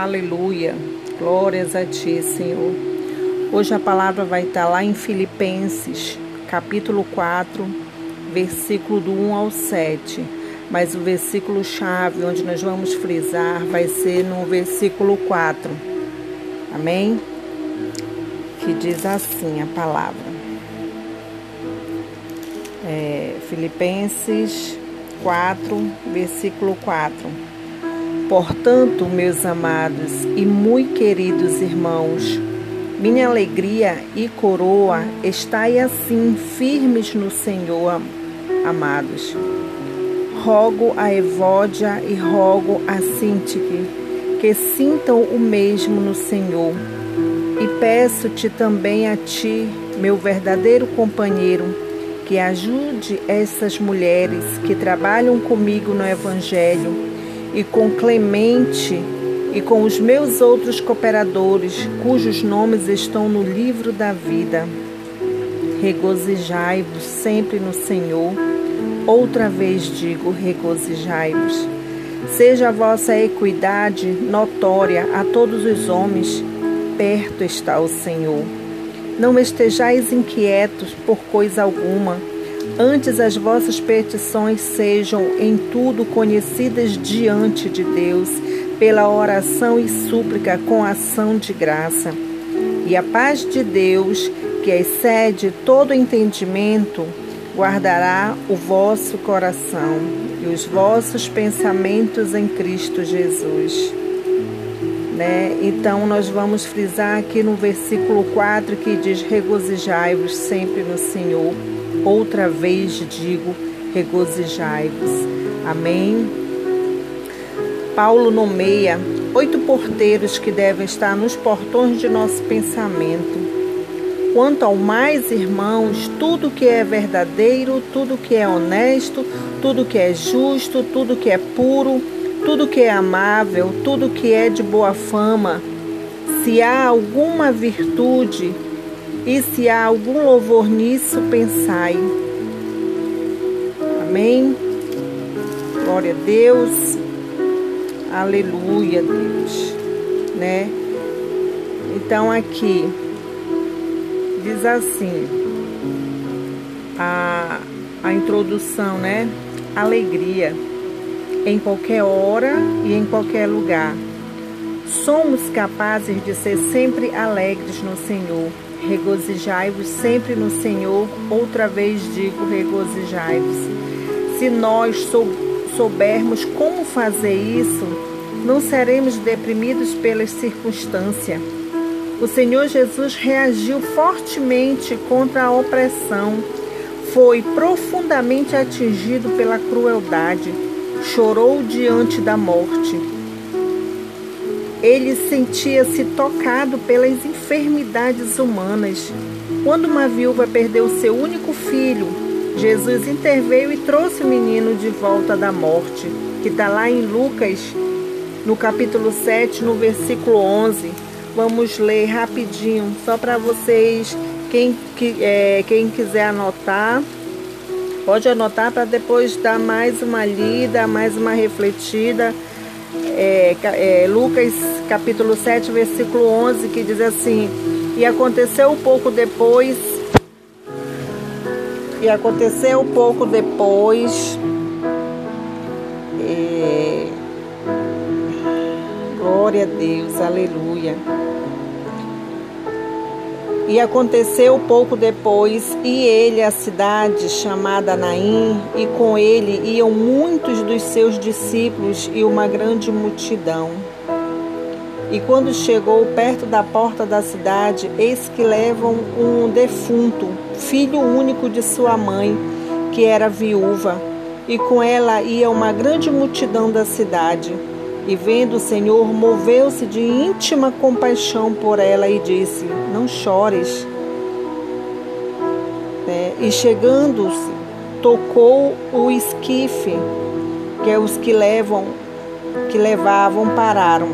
Aleluia. Glórias a ti, Senhor. Hoje a palavra vai estar lá em Filipenses, capítulo 4, versículo do 1 ao 7. Mas o versículo chave onde nós vamos frisar vai ser no versículo 4. Amém? Que diz assim a palavra. É, Filipenses 4, versículo 4. Portanto, meus amados e muito queridos irmãos, minha alegria e coroa estai assim firmes no Senhor, amados. Rogo a Evódia e rogo a Sintique que sintam o mesmo no Senhor. E peço-te também a ti, meu verdadeiro companheiro, que ajude essas mulheres que trabalham comigo no Evangelho e com Clemente e com os meus outros cooperadores, cujos nomes estão no livro da vida. Regozijai-vos sempre no Senhor. Outra vez digo: regozijai-vos. Seja a vossa equidade notória a todos os homens, perto está o Senhor. Não estejais inquietos por coisa alguma Antes as vossas petições sejam em tudo conhecidas diante de Deus, pela oração e súplica com ação de graça. E a paz de Deus, que excede todo entendimento, guardará o vosso coração e os vossos pensamentos em Cristo Jesus. Né? Então, nós vamos frisar aqui no versículo 4 que diz: Regozijai-vos sempre no Senhor. Outra vez digo: regozijai-vos. Amém. Paulo nomeia oito porteiros que devem estar nos portões de nosso pensamento. Quanto ao mais, irmãos, tudo que é verdadeiro, tudo que é honesto, tudo que é justo, tudo que é puro, tudo que é amável, tudo que é de boa fama, se há alguma virtude, e se há algum louvor nisso, pensai. Amém. Glória a Deus. Aleluia, Deus. Né? Então aqui diz assim a, a introdução, né? Alegria em qualquer hora e em qualquer lugar. Somos capazes de ser sempre alegres no Senhor Regozijai-vos sempre no Senhor, outra vez digo, regozijai-vos. Se nós soubermos como fazer isso, não seremos deprimidos pelas circunstâncias. O Senhor Jesus reagiu fortemente contra a opressão, foi profundamente atingido pela crueldade, chorou diante da morte ele sentia-se tocado pelas enfermidades humanas. Quando uma viúva perdeu seu único filho, Jesus interveio e trouxe o menino de volta da morte, que está lá em Lucas, no capítulo 7, no versículo 11. Vamos ler rapidinho, só para vocês, quem, que, é, quem quiser anotar, pode anotar para depois dar mais uma lida, mais uma refletida é, é, Lucas capítulo 7, versículo 11, que diz assim: E aconteceu pouco depois, e aconteceu pouco depois, é, glória a Deus, aleluia. E aconteceu pouco depois, e ele a cidade chamada Naim, e com ele iam muitos dos seus discípulos e uma grande multidão. E quando chegou perto da porta da cidade, eis que levam um defunto, filho único de sua mãe, que era viúva, e com ela ia uma grande multidão da cidade. E vendo o Senhor, moveu-se de íntima compaixão por ela e disse: Não chores. É, e chegando-se, tocou o esquife, que é os que levam, que levavam, pararam.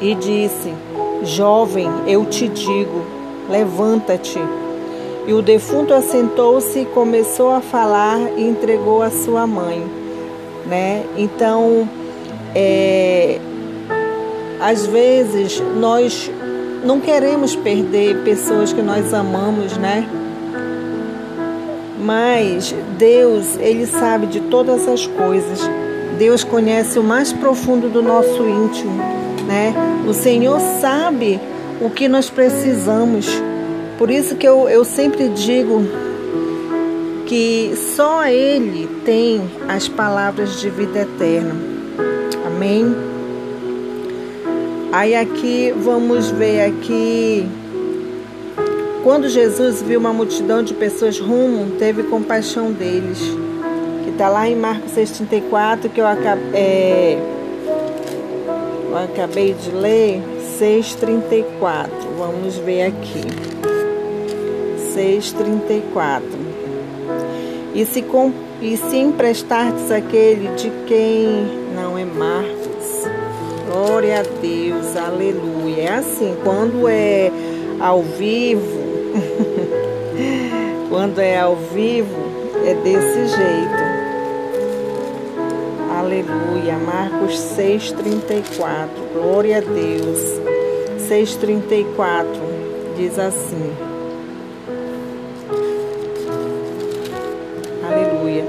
E disse: Jovem, eu te digo, levanta-te. E o defunto assentou-se, começou a falar e entregou a sua mãe, né? Então, é, às vezes nós não queremos perder pessoas que nós amamos, né? Mas Deus, ele sabe de todas as coisas. Deus conhece o mais profundo do nosso íntimo, né? O Senhor sabe o que nós precisamos. Por isso que eu, eu sempre digo que só Ele tem as palavras de vida eterna. Amém? Aí aqui vamos ver aqui quando Jesus viu uma multidão de pessoas rumo, teve compaixão deles. Que está lá em Marcos 6,34, que eu, é, eu acabei de ler. 6,34. Vamos ver aqui. 6,34. E se, com, e se emprestartes aquele de quem a Deus, aleluia. É assim, quando é ao vivo, quando é ao vivo, é desse jeito. Aleluia. Marcos 6,34. Glória a Deus. 6,34 diz assim. Aleluia.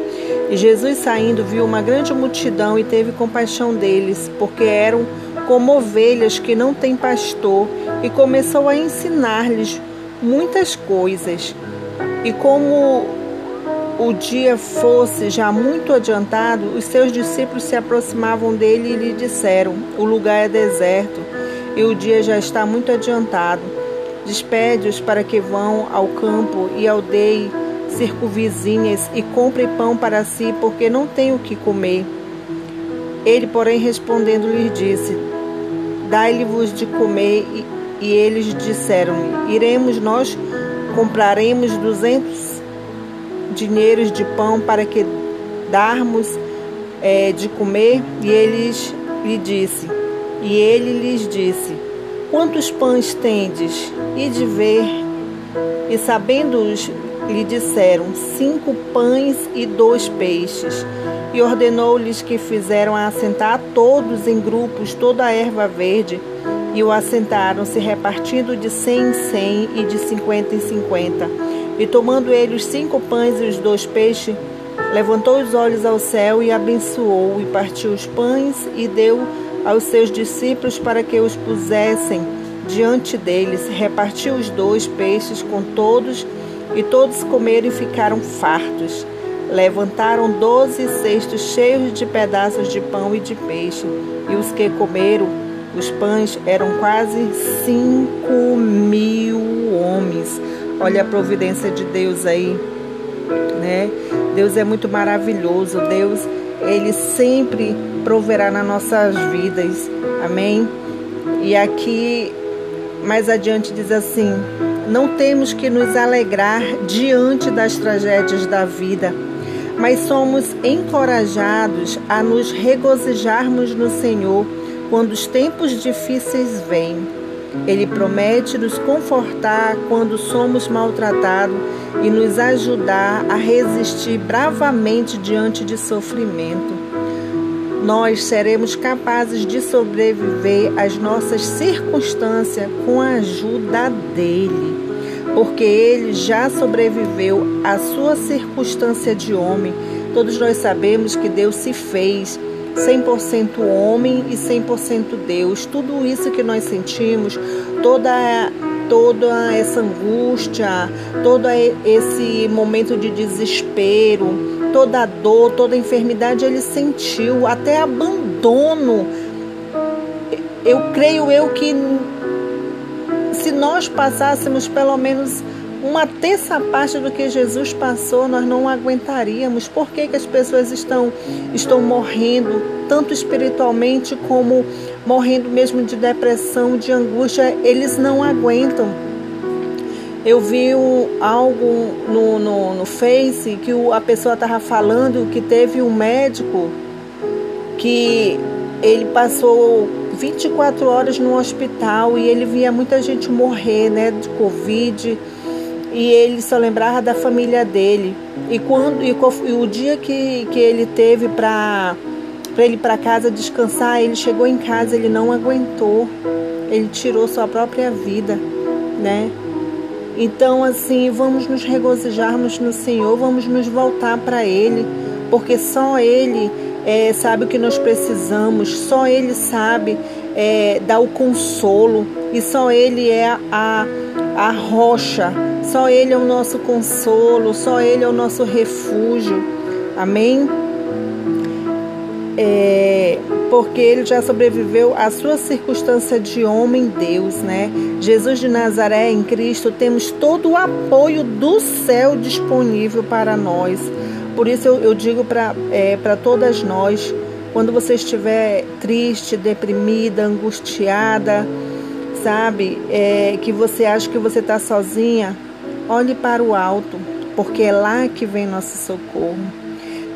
E Jesus saindo viu uma grande multidão e teve compaixão deles, porque eram como ovelhas que não têm pastor, e começou a ensinar-lhes muitas coisas. E como o dia fosse já muito adiantado, os seus discípulos se aproximavam dele e lhe disseram: O lugar é deserto e o dia já está muito adiantado. Despede-os para que vão ao campo e aldeie circunvizinhas e compre pão para si, porque não tem o que comer. Ele, porém, respondendo, lhes disse: Dai-lhe-vos de comer. E, e eles disseram: Iremos nós, compraremos duzentos dinheiros de pão para que darmos é, de comer. E eles lhe disse, e ele lhes disse: Quantos pães tendes? E de ver. E sabendo-os, lhe disseram: Cinco pães e dois peixes. E ordenou-lhes que fizeram assentar todos em grupos toda a erva verde. E o assentaram, se repartindo de cem em cem e de cinquenta em cinquenta. E tomando ele os cinco pães e os dois peixes, levantou os olhos ao céu e abençoou, e partiu os pães e deu aos seus discípulos para que os pusessem diante deles. Repartiu os dois peixes com todos, e todos comeram e ficaram fartos. Levantaram doze cestos cheios de pedaços de pão e de peixe, e os que comeram os pães eram quase cinco mil homens. Olha a providência de Deus aí, né? Deus é muito maravilhoso. Deus, ele sempre proverá nas nossas vidas. Amém? E aqui mais adiante diz assim: Não temos que nos alegrar diante das tragédias da vida, mas somos encorajados a nos regozijarmos no Senhor quando os tempos difíceis vêm. Ele promete nos confortar quando somos maltratados e nos ajudar a resistir bravamente diante de sofrimento. Nós seremos capazes de sobreviver às nossas circunstâncias com a ajuda dele, porque ele já sobreviveu à sua circunstância de homem. Todos nós sabemos que Deus se fez 100% homem e 100% Deus. Tudo isso que nós sentimos, toda toda essa angústia, todo esse momento de desespero, toda a dor, toda a enfermidade ele sentiu, até abandono. Eu creio eu que se nós passássemos pelo menos uma terça parte do que Jesus passou, nós não aguentaríamos. Por que, que as pessoas estão, estão morrendo, tanto espiritualmente como morrendo mesmo de depressão, de angústia? Eles não aguentam. Eu vi algo no, no, no Face que a pessoa estava falando que teve um médico que ele passou 24 horas no hospital e ele via muita gente morrer né, de Covid e ele só lembrava da família dele. E quando e, e o dia que, que ele teve para para ele para casa descansar. Ele chegou em casa, ele não aguentou. Ele tirou sua própria vida, né? Então, assim, vamos nos regozijarmos no Senhor, vamos nos voltar para Ele, porque só Ele é, sabe o que nós precisamos, só Ele sabe é, dar o consolo, e só Ele é a, a rocha, só Ele é o nosso consolo, só Ele é o nosso refúgio. Amém? É, porque ele já sobreviveu à sua circunstância de homem Deus, né? Jesus de Nazaré em Cristo temos todo o apoio do céu disponível para nós. Por isso eu, eu digo para é, todas nós, quando você estiver triste, deprimida, angustiada, sabe, é, que você acha que você está sozinha, olhe para o alto, porque é lá que vem nosso socorro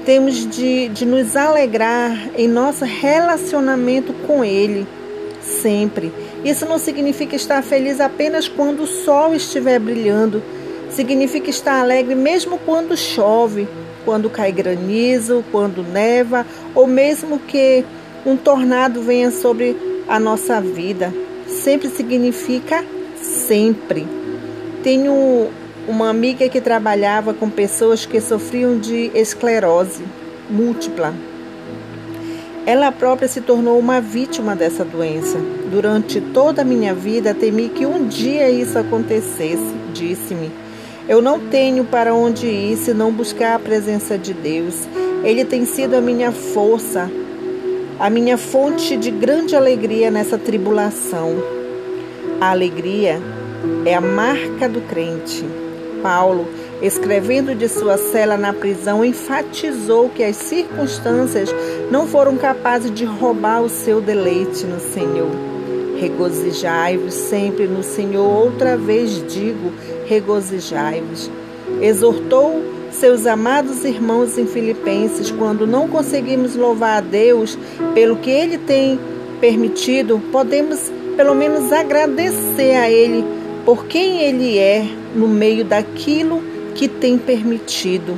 temos de, de nos alegrar em nosso relacionamento com Ele, sempre. Isso não significa estar feliz apenas quando o sol estiver brilhando, significa estar alegre mesmo quando chove, quando cai granizo, quando neva, ou mesmo que um tornado venha sobre a nossa vida. Sempre significa sempre. Tenho uma amiga que trabalhava com pessoas que sofriam de esclerose múltipla. Ela própria se tornou uma vítima dessa doença. Durante toda a minha vida, temi que um dia isso acontecesse, disse-me. Eu não tenho para onde ir se não buscar a presença de Deus. Ele tem sido a minha força, a minha fonte de grande alegria nessa tribulação. A alegria é a marca do crente. Paulo, escrevendo de sua cela na prisão, enfatizou que as circunstâncias não foram capazes de roubar o seu deleite no Senhor. Regozijai-vos sempre no Senhor, outra vez digo, regozijai-vos. Exortou seus amados irmãos em Filipenses quando não conseguimos louvar a Deus pelo que ele tem permitido, podemos pelo menos agradecer a ele por quem ele é no meio daquilo que tem permitido.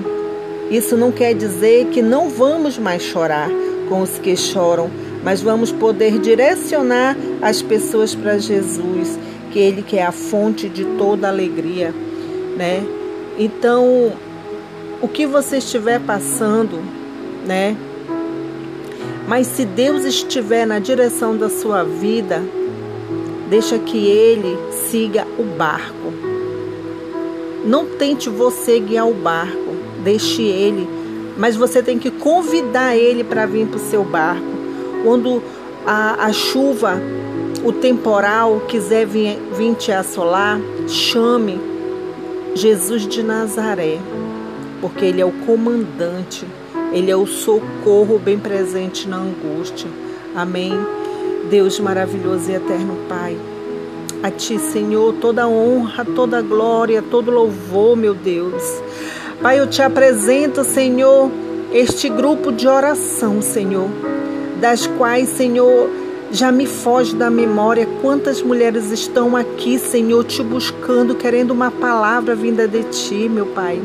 Isso não quer dizer que não vamos mais chorar com os que choram, mas vamos poder direcionar as pessoas para Jesus, que ele que é a fonte de toda alegria, né? Então, o que você estiver passando, né? Mas se Deus estiver na direção da sua vida, deixa que ele siga o barco. Não tente você guiar o barco, deixe ele, mas você tem que convidar ele para vir para o seu barco. Quando a, a, chuva, o temporal quiser vir, vir te assolar, chame Jesus de Nazaré, porque ele é o comandante, ele é o socorro bem presente na angústia. Amém. Deus maravilhoso e eterno Pai. A Ti, Senhor, toda honra, toda glória, todo louvor, meu Deus. Pai, eu te apresento, Senhor, este grupo de oração, Senhor, das quais, Senhor, já me foge da memória quantas mulheres estão aqui, Senhor, te buscando, querendo uma palavra vinda de Ti, meu Pai.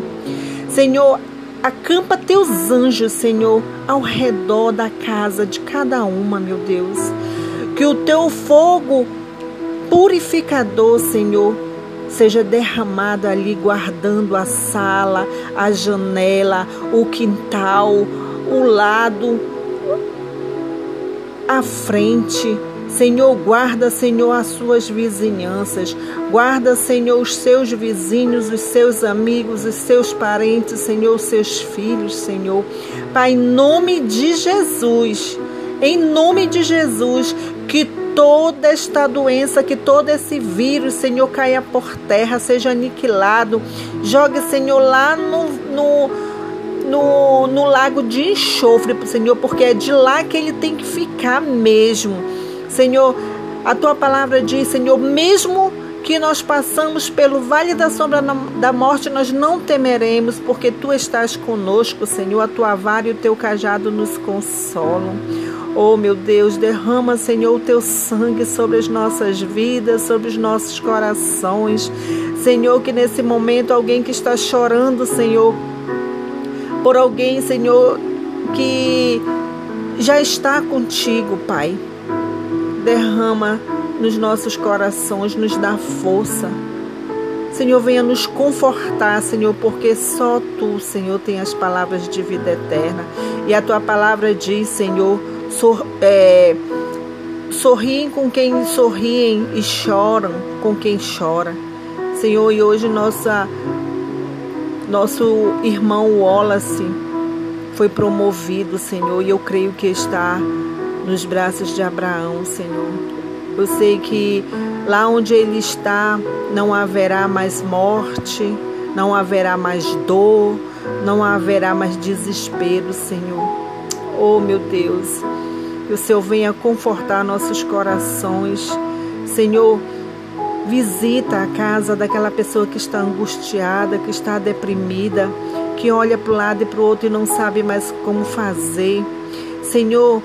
Senhor, acampa teus anjos, Senhor, ao redor da casa de cada uma, meu Deus. Que o teu fogo purificador, Senhor, seja derramado ali, guardando a sala, a janela, o quintal, o lado, a frente. Senhor, guarda, Senhor, as suas vizinhanças. Guarda, Senhor, os seus vizinhos, os seus amigos, os seus parentes, Senhor, os seus filhos, Senhor. Pai, em nome de Jesus, em nome de Jesus, que toda esta doença, que todo esse vírus, Senhor, caia por terra, seja aniquilado. Jogue, Senhor, lá no, no, no, no lago de enxofre, Senhor, porque é de lá que ele tem que ficar mesmo. Senhor, a tua palavra diz, Senhor, mesmo que nós passamos pelo vale da sombra da morte, nós não temeremos, porque tu estás conosco, Senhor, a tua vara e o teu cajado nos consolam. Oh, meu Deus, derrama, Senhor, o teu sangue sobre as nossas vidas, sobre os nossos corações. Senhor, que nesse momento alguém que está chorando, Senhor, por alguém, Senhor, que já está contigo, Pai. Derrama nos nossos corações, nos dá força. Senhor, venha nos confortar, Senhor, porque só tu, Senhor, tem as palavras de vida eterna. E a tua palavra diz, Senhor, sor, é, sorriem com quem sorriem e choram com quem chora. Senhor, e hoje nossa, nosso irmão Wallace foi promovido, Senhor, e eu creio que está nos braços de Abraão, Senhor. Eu sei que lá onde ele está não haverá mais morte, não haverá mais dor, não haverá mais desespero, Senhor. Oh, meu Deus, que o Senhor venha confortar nossos corações. Senhor, visita a casa daquela pessoa que está angustiada, que está deprimida, que olha para o lado e para o outro e não sabe mais como fazer. Senhor,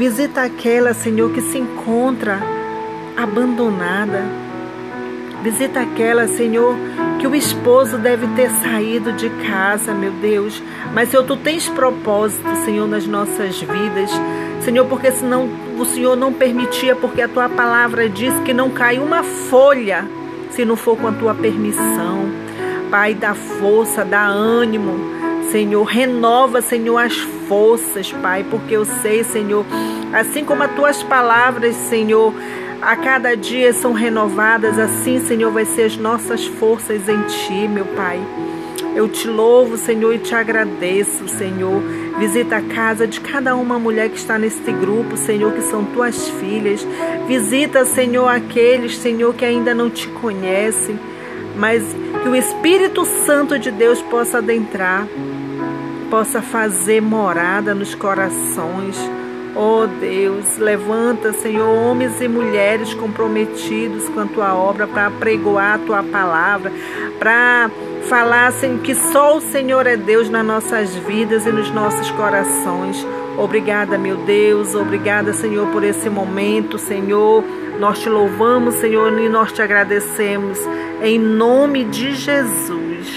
visita aquela, Senhor, que se encontra abandonada. Visita aquela, Senhor, que o esposo deve ter saído de casa, meu Deus. Mas, Senhor, tu tens propósito, Senhor, nas nossas vidas. Senhor, porque senão o Senhor não permitia, porque a tua palavra diz que não cai uma folha se não for com a tua permissão. Pai, dá força, dá ânimo, Senhor, renova, Senhor, as forças, Pai, porque eu sei, Senhor, assim como as tuas palavras, Senhor, a cada dia são renovadas, assim, Senhor, vai ser as nossas forças em Ti, meu Pai. Eu te louvo, Senhor, e te agradeço, Senhor. Visita a casa de cada uma mulher que está neste grupo, Senhor, que são tuas filhas. Visita, Senhor, aqueles, Senhor, que ainda não te conhecem, mas que o Espírito Santo de Deus possa adentrar, possa fazer morada nos corações Oh Deus, levanta, Senhor, homens e mulheres comprometidos com a tua obra para pregoar a tua palavra, para falar, Senhor, que só o Senhor é Deus nas nossas vidas e nos nossos corações. Obrigada, meu Deus, obrigada, Senhor, por esse momento, Senhor. Nós te louvamos, Senhor, e nós te agradecemos. Em nome de Jesus.